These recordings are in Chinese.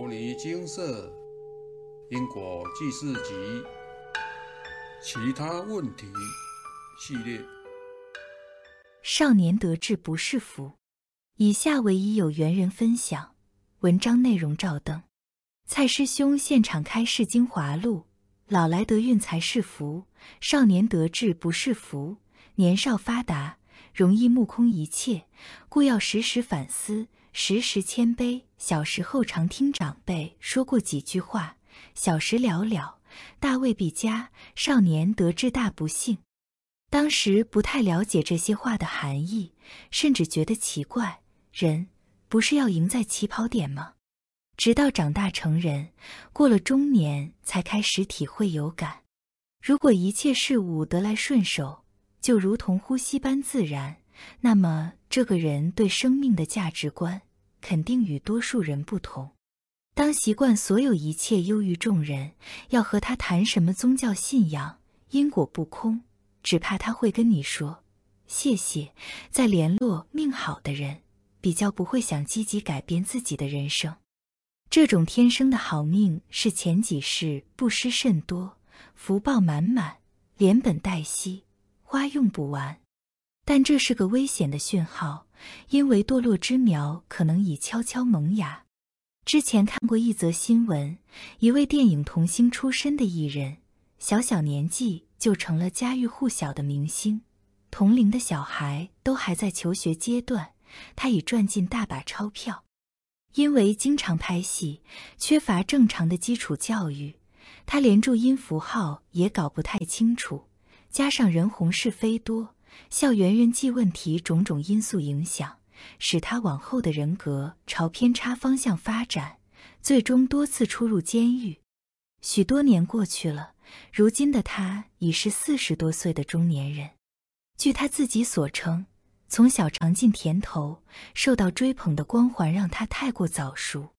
摩尼精舍因果记事集其他问题系列。少年得志不是福。以下为已有缘人分享，文章内容照灯。蔡师兄现场开示精华录：老来得运才是福，少年得志不是福。年少发达容易目空一切，故要时时反思。时时谦卑。小时候常听长辈说过几句话：“小时了了，大未必佳；少年得志大不幸。”当时不太了解这些话的含义，甚至觉得奇怪：人不是要赢在起跑点吗？直到长大成人，过了中年，才开始体会有感。如果一切事物得来顺手，就如同呼吸般自然。那么，这个人对生命的价值观肯定与多数人不同。当习惯所有一切优于众人，要和他谈什么宗教信仰、因果不空，只怕他会跟你说谢谢。再联络命好的人，比较不会想积极改变自己的人生。这种天生的好命是前几世布施甚多，福报满满，连本带息，花用不完。但这是个危险的讯号，因为堕落之苗可能已悄悄萌芽。之前看过一则新闻，一位电影童星出身的艺人，小小年纪就成了家喻户晓的明星，同龄的小孩都还在求学阶段，他已赚进大把钞票。因为经常拍戏，缺乏正常的基础教育，他连注音符号也搞不太清楚，加上人红是非多。校园人际问题种种因素影响，使他往后的人格朝偏差方向发展，最终多次出入监狱。许多年过去了，如今的他已是四十多岁的中年人。据他自己所称，从小尝尽甜头，受到追捧的光环让他太过早熟。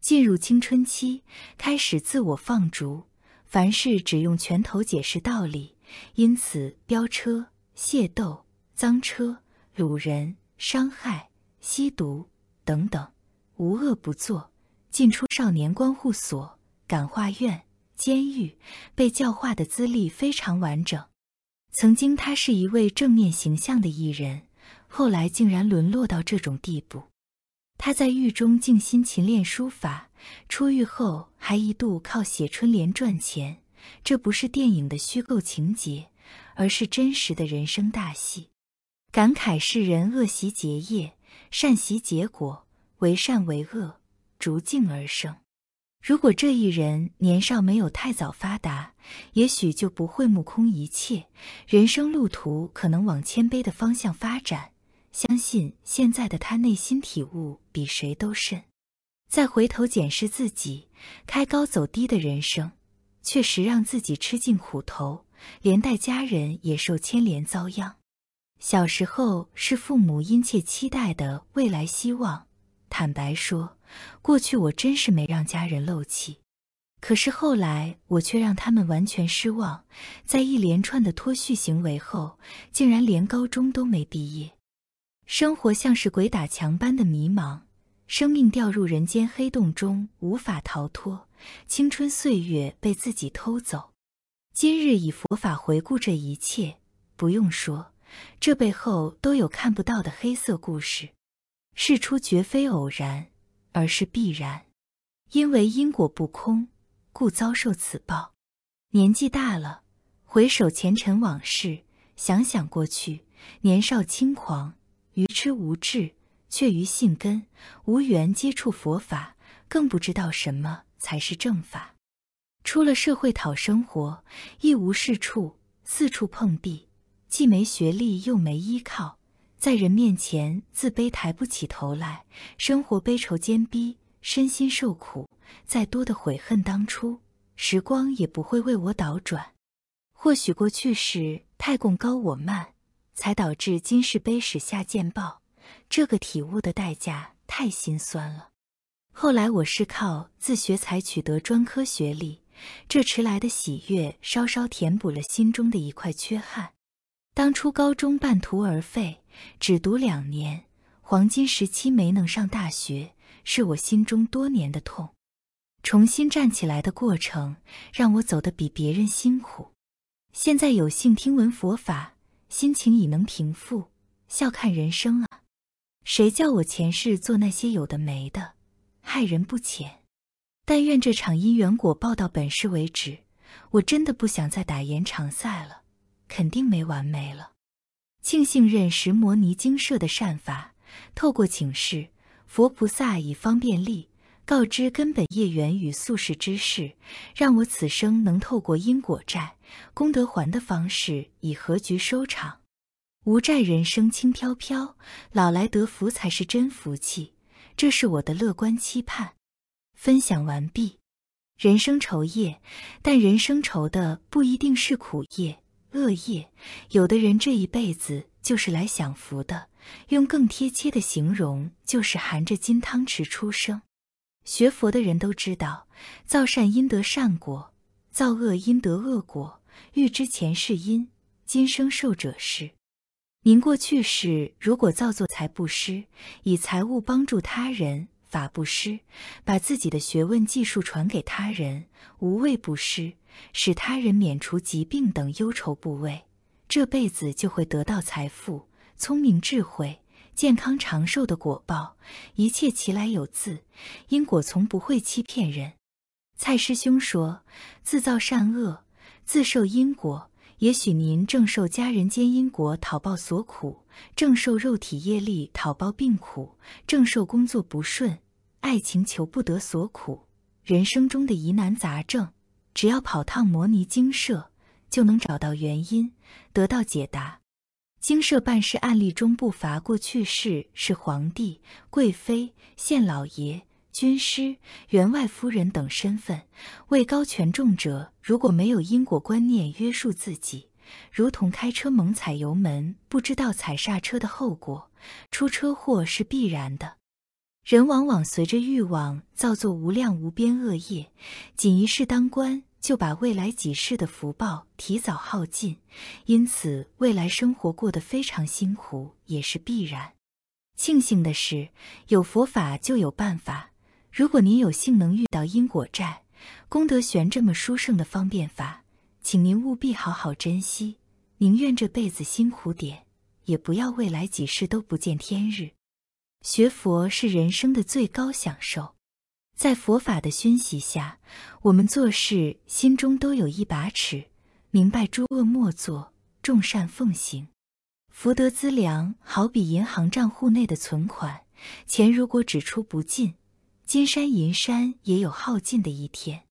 进入青春期，开始自我放逐，凡事只用拳头解释道理，因此飙车。械斗、赃车、掳人、伤害、吸毒等等，无恶不作。进出少年观护所、感化院、监狱，被教化的资历非常完整。曾经他是一位正面形象的艺人，后来竟然沦落到这种地步。他在狱中静心勤练书法，出狱后还一度靠写春联赚钱。这不是电影的虚构情节。而是真实的人生大戏，感慨世人恶习结业，善习结果，为善为恶，逐境而生。如果这一人年少没有太早发达，也许就不会目空一切，人生路途可能往谦卑的方向发展。相信现在的他内心体悟比谁都深。再回头检视自己，开高走低的人生，确实让自己吃尽苦头。连带家人也受牵连遭殃。小时候是父母殷切期待的未来希望。坦白说，过去我真是没让家人漏气。可是后来我却让他们完全失望。在一连串的脱序行为后，竟然连高中都没毕业。生活像是鬼打墙般的迷茫，生命掉入人间黑洞中，无法逃脱。青春岁月被自己偷走。今日以佛法回顾这一切，不用说，这背后都有看不到的黑色故事。事出绝非偶然，而是必然。因为因果不空，故遭受此报。年纪大了，回首前尘往事，想想过去，年少轻狂，愚痴无智，却于性根无缘接触佛法，更不知道什么才是正法。出了社会讨生活，一无是处，四处碰壁，既没学历又没依靠，在人面前自卑抬不起头来，生活悲愁坚逼，身心受苦。再多的悔恨当初，时光也不会为我倒转。或许过去是太共高我慢，才导致今世悲史下见报。这个体悟的代价太心酸了。后来我是靠自学才取得专科学历。这迟来的喜悦，稍稍填补了心中的一块缺憾。当初高中半途而废，只读两年，黄金时期没能上大学，是我心中多年的痛。重新站起来的过程让我走得比别人辛苦。现在有幸听闻佛法，心情已能平复，笑看人生啊！谁叫我前世做那些有的没的，害人不浅。但愿这场因缘果报到本世为止。我真的不想再打延长赛了，肯定没完没了。庆幸认识摩尼精舍的善法，透过请示佛菩萨以方便力。告知根本业缘与宿世之事，让我此生能透过因果债、功德还的方式，以和局收场。无债人生轻飘飘，老来得福才是真福气，这是我的乐观期盼。分享完毕。人生愁业，但人生愁的不一定是苦业、恶业，有的人这一辈子就是来享福的，用更贴切的形容，就是含着金汤匙出生。学佛的人都知道，造善因得善果，造恶因得恶果。欲知前世因，今生受者是。您过去世如果造作财布施，以财物帮助他人，法布施，把自己的学问技术传给他人，无畏布施，使他人免除疾病等忧愁部位，这辈子就会得到财富、聪明智慧。健康长寿的果报，一切其来有自，因果从不会欺骗人。蔡师兄说：“自造善恶，自受因果。也许您正受家人间因果讨报所苦，正受肉体业力讨报病苦，正受工作不顺、爱情求不得所苦。人生中的疑难杂症，只要跑趟摩尼精舍，就能找到原因，得到解答。”精舍办事案例中不乏过去世是皇帝、贵妃、县老爷、军师、员外夫人等身份，位高权重者如果没有因果观念约束自己，如同开车猛踩油门，不知道踩刹车的后果，出车祸是必然的。人往往随着欲望造作无量无边恶业，仅一世当官。就把未来几世的福报提早耗尽，因此未来生活过得非常辛苦也是必然。庆幸的是，有佛法就有办法。如果您有幸能遇到因果债、功德悬这么殊胜的方便法，请您务必好好珍惜。宁愿这辈子辛苦点，也不要未来几世都不见天日。学佛是人生的最高享受。在佛法的熏习下，我们做事心中都有一把尺，明白诸恶莫作，众善奉行。福德资粮好比银行账户内的存款，钱如果只出不进，金山银山也有耗尽的一天。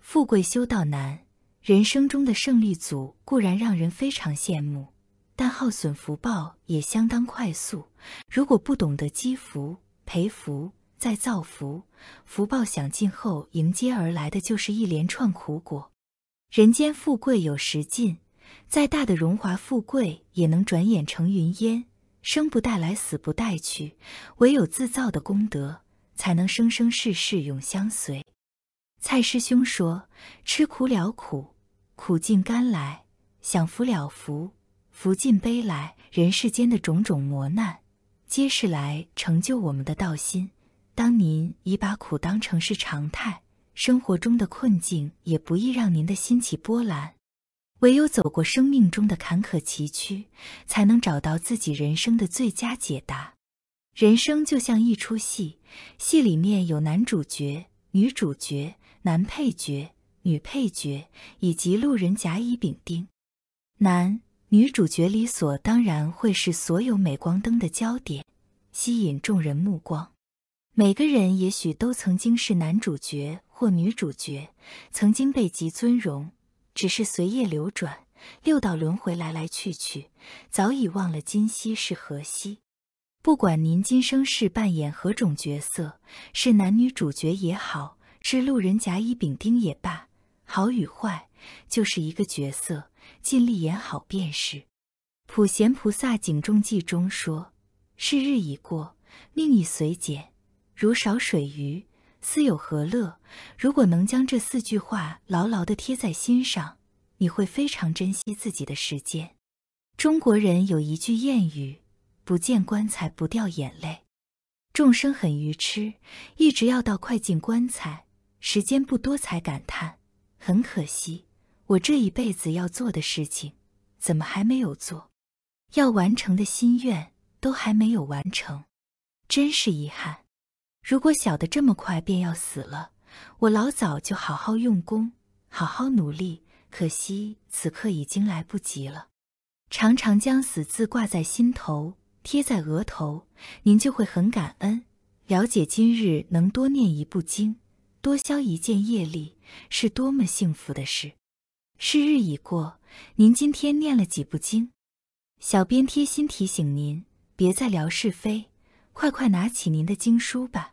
富贵修道难，人生中的胜利组固然让人非常羡慕，但耗损福报也相当快速。如果不懂得积福、培福，再造福，福报享尽后，迎接而来的就是一连串苦果。人间富贵有时尽，再大的荣华富贵也能转眼成云烟，生不带来，死不带去。唯有自造的功德，才能生生世世永相随。蔡师兄说：“吃苦了苦，苦尽甘来；享福了福，福尽悲来。人世间的种种磨难，皆是来成就我们的道心。”当您已把苦当成是常态，生活中的困境也不易让您的心起波澜。唯有走过生命中的坎坷崎岖，才能找到自己人生的最佳解答。人生就像一出戏，戏里面有男主角、女主角、男配角、女配角以及路人甲乙丙丁。男女主角理所当然会是所有镁光灯的焦点，吸引众人目光。每个人也许都曾经是男主角或女主角，曾经被极尊荣，只是随业流转，六道轮回来来去去，早已忘了今夕是何夕。不管您今生是扮演何种角色，是男女主角也好，是路人甲乙丙丁也罢，好与坏就是一个角色，尽力演好便是。普贤菩萨警众记中说：“是日已过，命已随减。”如少水鱼，斯有何乐？如果能将这四句话牢牢地贴在心上，你会非常珍惜自己的时间。中国人有一句谚语：“不见棺材不掉眼泪。”众生很愚痴，一直要到快进棺材，时间不多，才感叹很可惜，我这一辈子要做的事情，怎么还没有做？要完成的心愿都还没有完成，真是遗憾。如果小的这么快便要死了，我老早就好好用功，好好努力。可惜此刻已经来不及了。常常将死字挂在心头，贴在额头，您就会很感恩。了解今日能多念一部经，多消一件业力，是多么幸福的事。是日已过，您今天念了几部经？小编贴心提醒您，别再聊是非，快快拿起您的经书吧。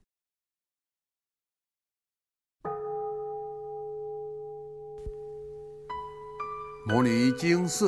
摩尼经释，